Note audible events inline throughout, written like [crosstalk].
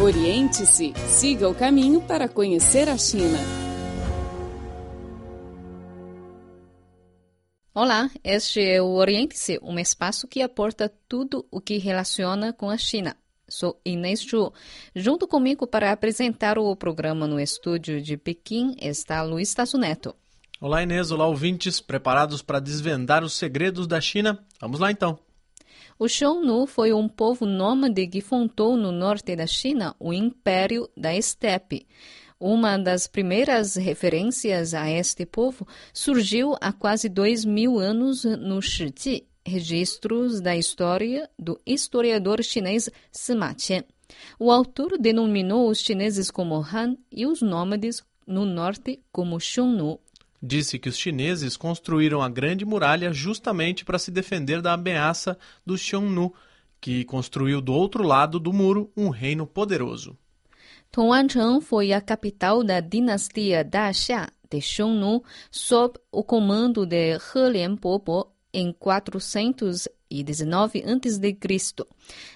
Oriente-se, siga o caminho para conhecer a China. Olá, este é o Oriente-se, um espaço que aporta tudo o que relaciona com a China. Sou Inês Chu. Junto comigo para apresentar o programa no estúdio de Pequim está Luiz Tasso Neto. Olá Inês, olá ouvintes, preparados para desvendar os segredos da China? Vamos lá então. O Xiongnu foi um povo nômade que fundou no norte da China o Império da Estepe. Uma das primeiras referências a este povo surgiu há quase dois mil anos no Shiji, registros da história do historiador chinês Sima Qian. O autor denominou os chineses como Han e os nômades no norte como Xiongnu disse que os chineses construíram a Grande Muralha justamente para se defender da ameaça do Xiongnu, que construiu do outro lado do muro um reino poderoso. Tong'ancheng foi a capital da dinastia Daxia de Xiongnu sob o comando de He Lianbobo em 419 a.C.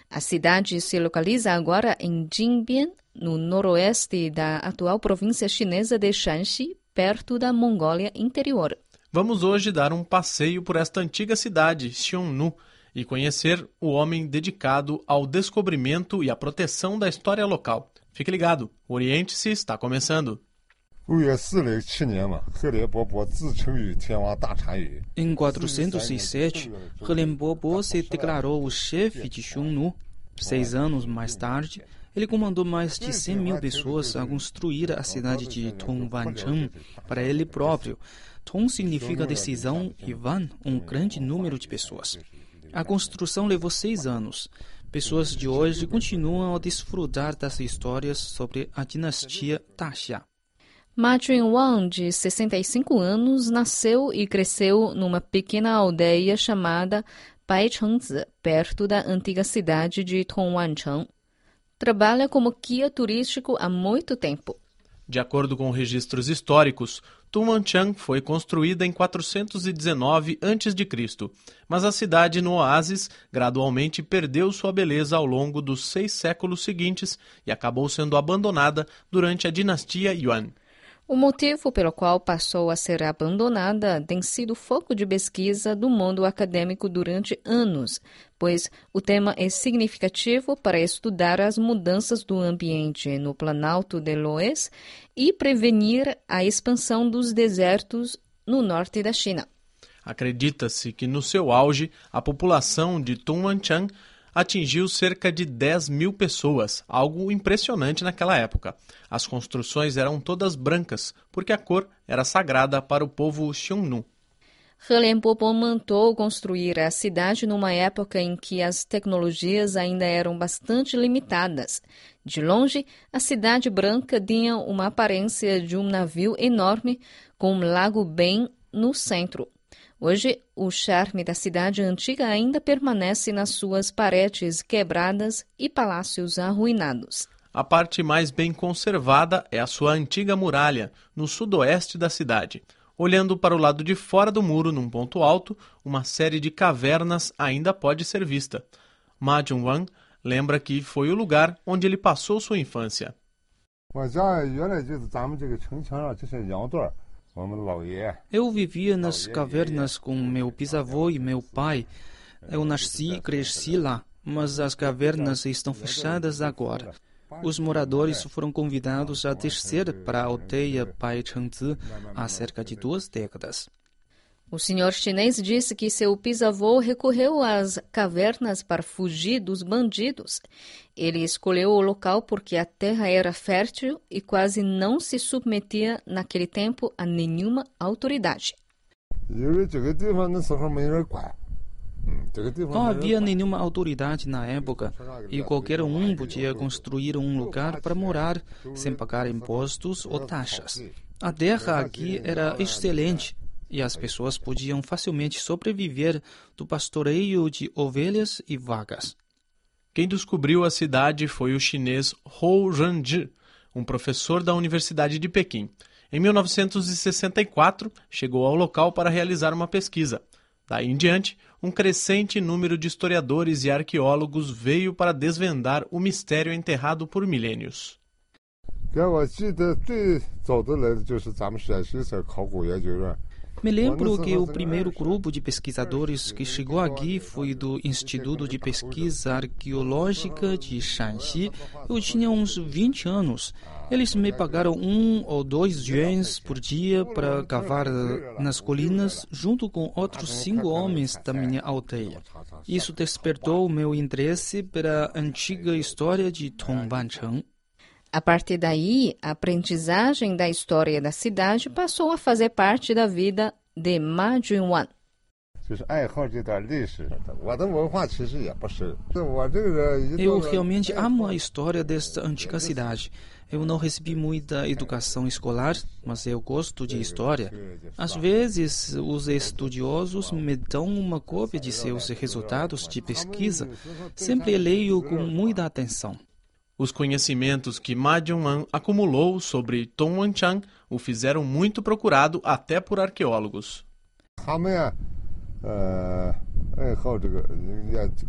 A cidade se localiza agora em Jinbian, no noroeste da atual província chinesa de Shanxi, perto da Mongólia interior. Vamos hoje dar um passeio por esta antiga cidade, Xiongnu, e conhecer o homem dedicado ao descobrimento e à proteção da história local. Fique ligado, o Oriente-se está começando. Em 407, Helenbobo se declarou o chefe de Xiongnu. Seis anos mais tarde, ele comandou mais de 100 mil pessoas a construir a cidade de Tongvancheng para ele próprio. Tong significa decisão e Van, um grande número de pessoas. A construção levou seis anos. Pessoas de hoje continuam a desfrutar das histórias sobre a dinastia Daxia. Ma Junwang, de 65 anos, nasceu e cresceu numa pequena aldeia chamada Baichengzi, perto da antiga cidade de Tongwancheng trabalha como guia turístico há muito tempo. De acordo com registros históricos, Tumanchang foi construída em 419 a.C., mas a cidade no oásis gradualmente perdeu sua beleza ao longo dos seis séculos seguintes e acabou sendo abandonada durante a dinastia Yuan. O motivo pelo qual passou a ser abandonada tem sido foco de pesquisa do mundo acadêmico durante anos, pois o tema é significativo para estudar as mudanças do ambiente no Planalto de Loess e prevenir a expansão dos desertos no norte da China. Acredita-se que no seu auge a população de Tunwanchang atingiu cerca de 10 mil pessoas, algo impressionante naquela época. As construções eram todas brancas, porque a cor era sagrada para o povo Xiongnu. Helenpopo mandou construir a cidade numa época em que as tecnologias ainda eram bastante limitadas. De longe, a cidade branca tinha uma aparência de um navio enorme com um lago bem no centro. Hoje, o charme da cidade antiga ainda permanece nas suas paredes quebradas e palácios arruinados. A parte mais bem conservada é a sua antiga muralha, no sudoeste da cidade. Olhando para o lado de fora do muro, num ponto alto, uma série de cavernas ainda pode ser vista. Ma Junwang lembra que foi o lugar onde ele passou sua infância. Eu vivia nas cavernas com meu bisavô e meu pai. Eu nasci e cresci lá, mas as cavernas estão fechadas agora. Os moradores foram convidados a descer para a aldeia Baichengzi há cerca de duas décadas. O senhor chinês disse que seu bisavô recorreu às cavernas para fugir dos bandidos. Ele escolheu o local porque a terra era fértil e quase não se submetia naquele tempo a nenhuma autoridade. Não havia nenhuma autoridade na época e qualquer um podia construir um lugar para morar sem pagar impostos ou taxas. A terra aqui era excelente e as pessoas podiam facilmente sobreviver do pastoreio de ovelhas e vacas. Quem descobriu a cidade foi o chinês Hou Zhangzhi, um professor da Universidade de Pequim. Em 1964, chegou ao local para realizar uma pesquisa. Daí em diante, um crescente número de historiadores e arqueólogos veio para desvendar o mistério enterrado por milênios. Me lembro que o primeiro grupo de pesquisadores que chegou aqui foi do Instituto de Pesquisa Arqueológica de Shanxi. Eu tinha uns 20 anos. Eles me pagaram um ou dois yuans por dia para cavar nas colinas junto com outros cinco homens da minha aldeia. Isso despertou meu interesse pela antiga história de Tongbancheng. A partir daí, a aprendizagem da história da cidade passou a fazer parte da vida de Ma Junwan. Eu realmente amo a história desta antiga cidade. Eu não recebi muita educação escolar, mas eu gosto de história. Às vezes, os estudiosos me dão uma cópia de seus resultados de pesquisa. Sempre leio com muita atenção. Os conhecimentos que Ma Jianwan acumulou sobre Tongwanchang o fizeram muito procurado até por arqueólogos.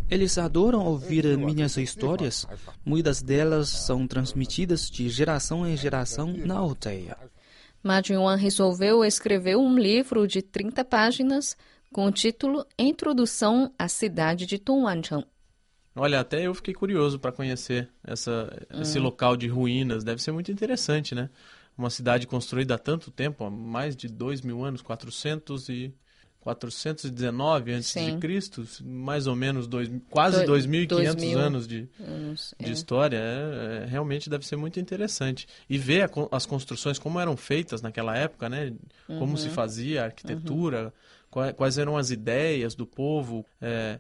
Eles adoram ouvir minhas histórias. Muitas delas são transmitidas de geração em geração na aldeia. Ma Jianwan resolveu escrever um livro de 30 páginas com o título Introdução à cidade de Tongwanchang. Olha, até eu fiquei curioso para conhecer essa, hum. esse local de ruínas. Deve ser muito interessante, né? Uma cidade construída há tanto tempo, há mais de dois mil anos, 400 e 419 antes Sim. de Cristo, mais ou menos dois, quase 2.500 anos de, anos, de é. história. É, é, realmente deve ser muito interessante. E ver a, as construções, como eram feitas naquela época, né? Como uhum. se fazia a arquitetura, uhum. quais, quais, eram as ideias do povo. É,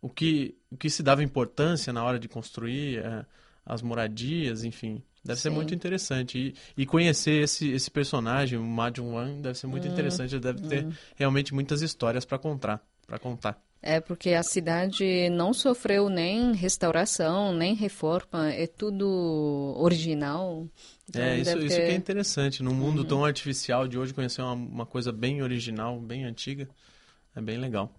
o que, o que se dava importância na hora de construir é, as moradias, enfim. Deve Sim. ser muito interessante. E, e, conhecer esse, esse personagem, o Ma Jun-wan, deve ser muito hum, interessante. Deve hum. ter realmente muitas histórias para contar. Para contar. É porque a cidade não sofreu nem restauração, nem reforma, é tudo original. Então é, isso, ter... isso que é interessante. Num mundo uhum. tão artificial de hoje, conhecer uma, uma coisa bem original, bem antiga, é bem legal.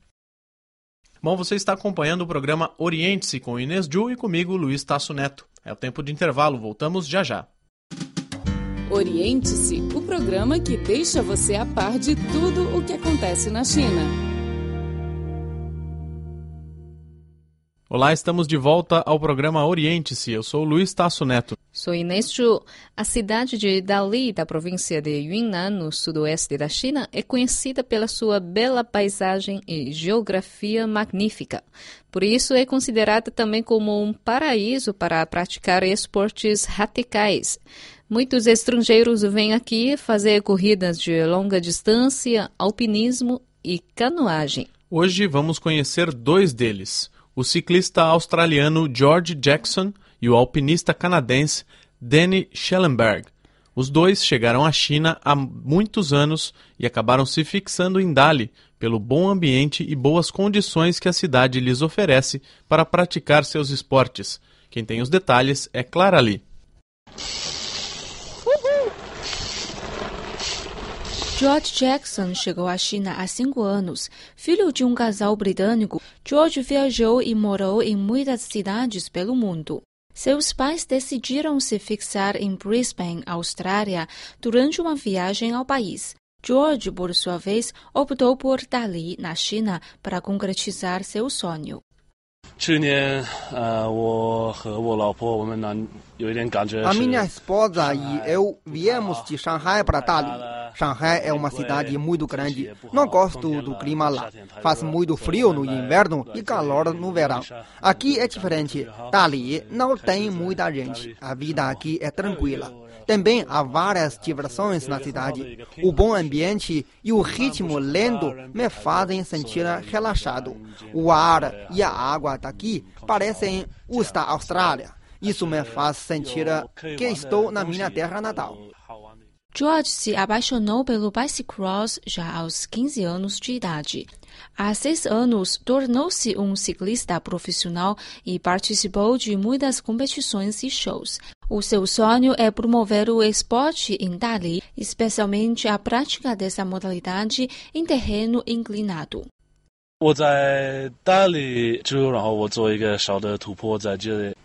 Bom, você está acompanhando o programa Oriente-se com Inês Ju e comigo, Luiz Tasso Neto. É o tempo de intervalo, voltamos já já. Oriente-se, o programa que deixa você a par de tudo o que acontece na China. Olá, estamos de volta ao programa Oriente-se. Eu sou Luiz Tasso Neto. Sou Inês Chu. A cidade de Dali, da província de Yunnan, no sudoeste da China, é conhecida pela sua bela paisagem e geografia magnífica. Por isso, é considerada também como um paraíso para praticar esportes radicais. Muitos estrangeiros vêm aqui fazer corridas de longa distância, alpinismo e canoagem. Hoje vamos conhecer dois deles o ciclista australiano George Jackson e o alpinista canadense Danny Schellenberg. Os dois chegaram à China há muitos anos e acabaram se fixando em Dali pelo bom ambiente e boas condições que a cidade lhes oferece para praticar seus esportes. Quem tem os detalhes é Clara Lee. George Jackson chegou à China há cinco anos. Filho de um casal britânico, George viajou e morou em muitas cidades pelo mundo. Seus pais decidiram se fixar em Brisbane, Austrália, durante uma viagem ao país. George, por sua vez, optou por Dali, na China, para concretizar seu sonho. 去年，呃，我和我老婆我们呢有一点感觉。 A minha esposa e eu viemos de Shanghai para Dali. Shanghai é uma cidade muito grande. Não gosto do clima lá. Faz muito frio no inverno e calor no verão. Aqui é diferente. Dali não tem muita gente. A vida aqui é tranquila. Também há várias diversões na cidade. O bom ambiente e o ritmo lento me fazem sentir relaxado. O ar e a água daqui parecem os da Austrália. Isso me faz sentir que estou na minha terra natal. George se apaixonou pelo bicycross já aos 15 anos de idade. Há seis anos, tornou-se um ciclista profissional e participou de muitas competições e shows. O seu sonho é promover o esporte em Dali, especialmente a prática dessa modalidade em terreno inclinado.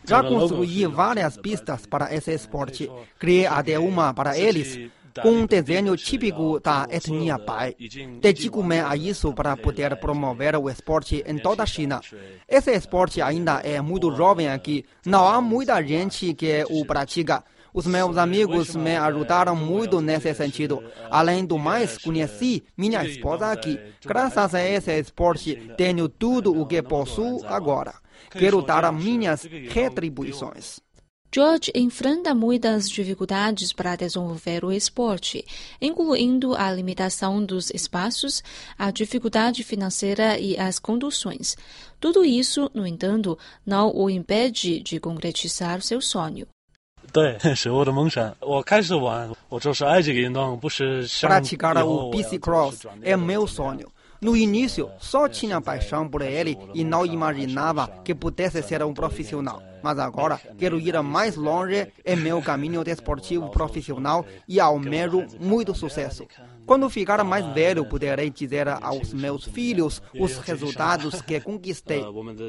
Já construí várias pistas para esse esporte. Criei até uma para eles, com um desenho típico da etnia Bai. Dedico-me a isso para poder promover o esporte em toda a China. Esse esporte ainda é muito jovem aqui. Não há muita gente que o pratica. Os meus amigos me ajudaram muito nesse sentido. Além do mais, conheci minha esposa aqui. Graças a esse esporte, tenho tudo o que possuo agora. Quero dar minhas retribuições. George enfrenta muitas dificuldades para desenvolver o esporte, incluindo a limitação dos espaços, a dificuldade financeira e as conduções. Tudo isso, no entanto, não o impede de concretizar seu sonho. Praticar o bicicross é meu sonho. No início, só tinha paixão por ele e não imaginava que pudesse ser um profissional. Mas agora quero ir mais longe em meu caminho desportivo profissional e almejo muito sucesso. Quando ficar mais velho, poderei dizer aos meus filhos os resultados que conquistei.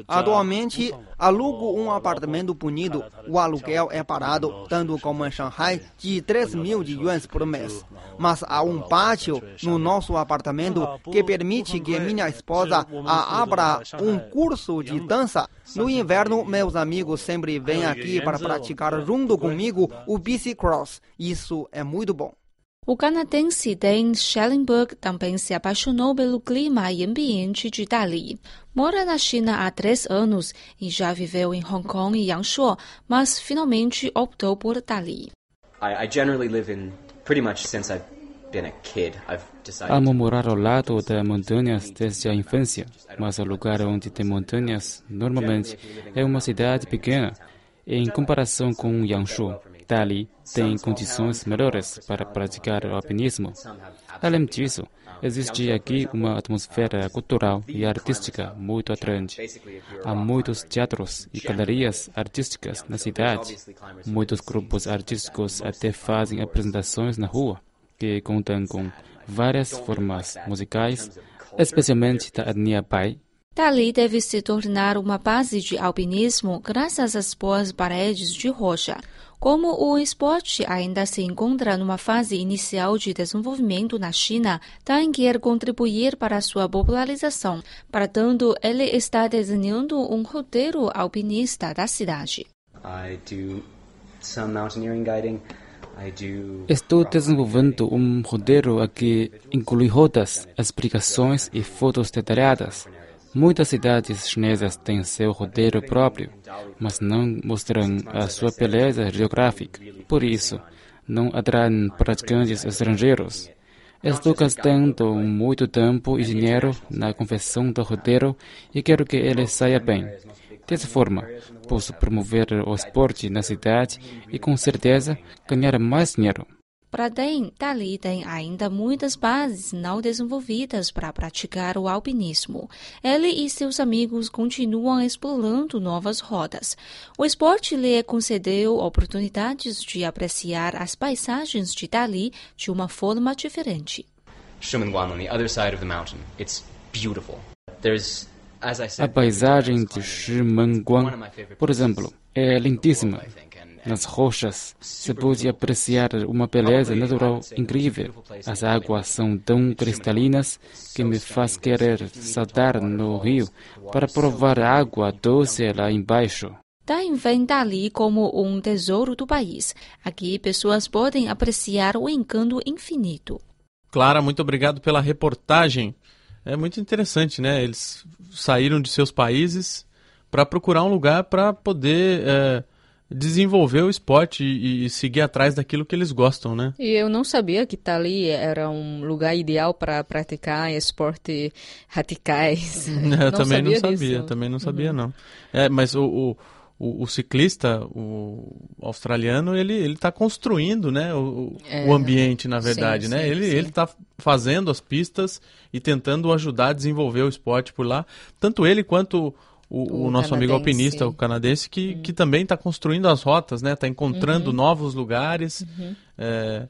Atualmente, alugo um apartamento bonito. O aluguel é parado, tanto como em Shanghai, de 3 mil de yuans por mês. Mas há um pátio no nosso apartamento que permite que minha esposa abra um curso de dança. No inverno, meus amigos sempre vêm aqui para praticar junto comigo o bicicross. Isso é muito bom. O canadense Dan Schellenberg também se apaixonou pelo clima e ambiente de Dali. Mora na China há três anos e já viveu em Hong Kong e Yangshuo, mas finalmente optou por Dali. I, I generally live in pretty much since I've been a kid. I've decided Amo morar ao lado das montanhas desde a infância, mas o lugar onde tem montanhas normalmente é uma cidade pequena em comparação com Yangshuo. Dali tem condições melhores para praticar o alpinismo. Além disso, existe aqui uma atmosfera cultural e artística muito atraente. Há muitos teatros e galerias artísticas na cidade. Muitos grupos artísticos até fazem apresentações na rua, que contam com várias formas musicais, especialmente da etnia Bai. Dali deve se tornar uma base de alpinismo graças às boas paredes de rocha. Como o esporte ainda se encontra numa fase inicial de desenvolvimento na China, Dan quer contribuir para sua popularização. Para tanto, ele está desenhando um roteiro alpinista da cidade. I do some mountaineering guiding. I do Estou desenvolvendo um roteiro que inclui rotas, explicações e fotos detalhadas. Muitas cidades chinesas têm seu roteiro próprio, mas não mostram a sua beleza geográfica. Por isso, não atraem praticantes estrangeiros. Estou gastando muito tempo e dinheiro na confecção do roteiro e quero que ele saia bem. Dessa forma, posso promover o esporte na cidade e, com certeza, ganhar mais dinheiro. Para Dan, Dali tem ainda muitas bases não desenvolvidas para praticar o alpinismo. Ele e seus amigos continuam explorando novas rotas. O esporte lhe concedeu oportunidades de apreciar as paisagens de Dali de uma forma diferente. Shumenguan on the other side of the mountain. It's beautiful. There's, as I A paisagem de Shimanguan, por exemplo, é lindíssima. Nas rochas se pode apreciar uma beleza natural incrível. As águas são tão cristalinas que me faz querer saltar no rio para provar a água doce lá embaixo. Dan vê Dali como um tesouro do país. Aqui, pessoas podem apreciar o encanto infinito. Clara, muito obrigado pela reportagem. É muito interessante, né? Eles saíram de seus países para procurar um lugar para poder é, desenvolver o esporte e, e seguir atrás daquilo que eles gostam, né? E eu não sabia que Dali era um lugar ideal para praticar esporte radicais. [laughs] Eu também não sabia, também não sabia não. É, mas o, o, o, o ciclista, o australiano, ele ele está construindo, né, o, É. o ambiente, na verdade, Sim, né? sim, ele sim. ele está fazendo as pistas e tentando ajudar a desenvolver o esporte por lá. Tanto ele quanto o, o O nosso amigo alpinista, o canadense, que, que também está construindo as rotas, né? Está encontrando novos lugares. É,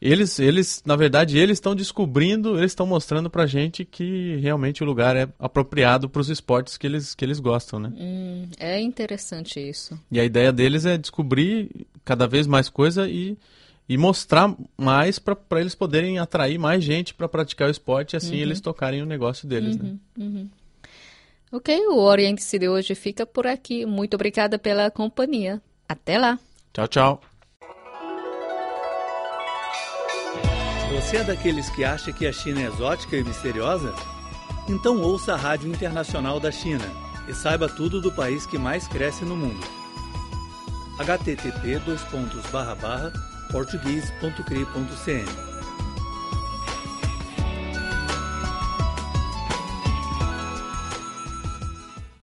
eles, eles, na verdade, eles estão descobrindo, eles estão mostrando pra gente que realmente o lugar é apropriado para os esportes que eles, que eles gostam, né? Hum, é interessante isso. E a ideia deles é descobrir cada vez mais coisa e, e mostrar mais para eles poderem atrair mais gente para praticar o esporte e assim uhum. eles tocarem o negócio deles, né? uhum, né? Uhum. Ok, o Oriente-se de hoje fica por aqui. Muito obrigada pela companhia. Até lá. Tchau, tchau. Você é daqueles que acha que a China é exótica e misteriosa? Então ouça a Rádio Internacional da China e saiba tudo do país que mais cresce no mundo. http português.cri.cn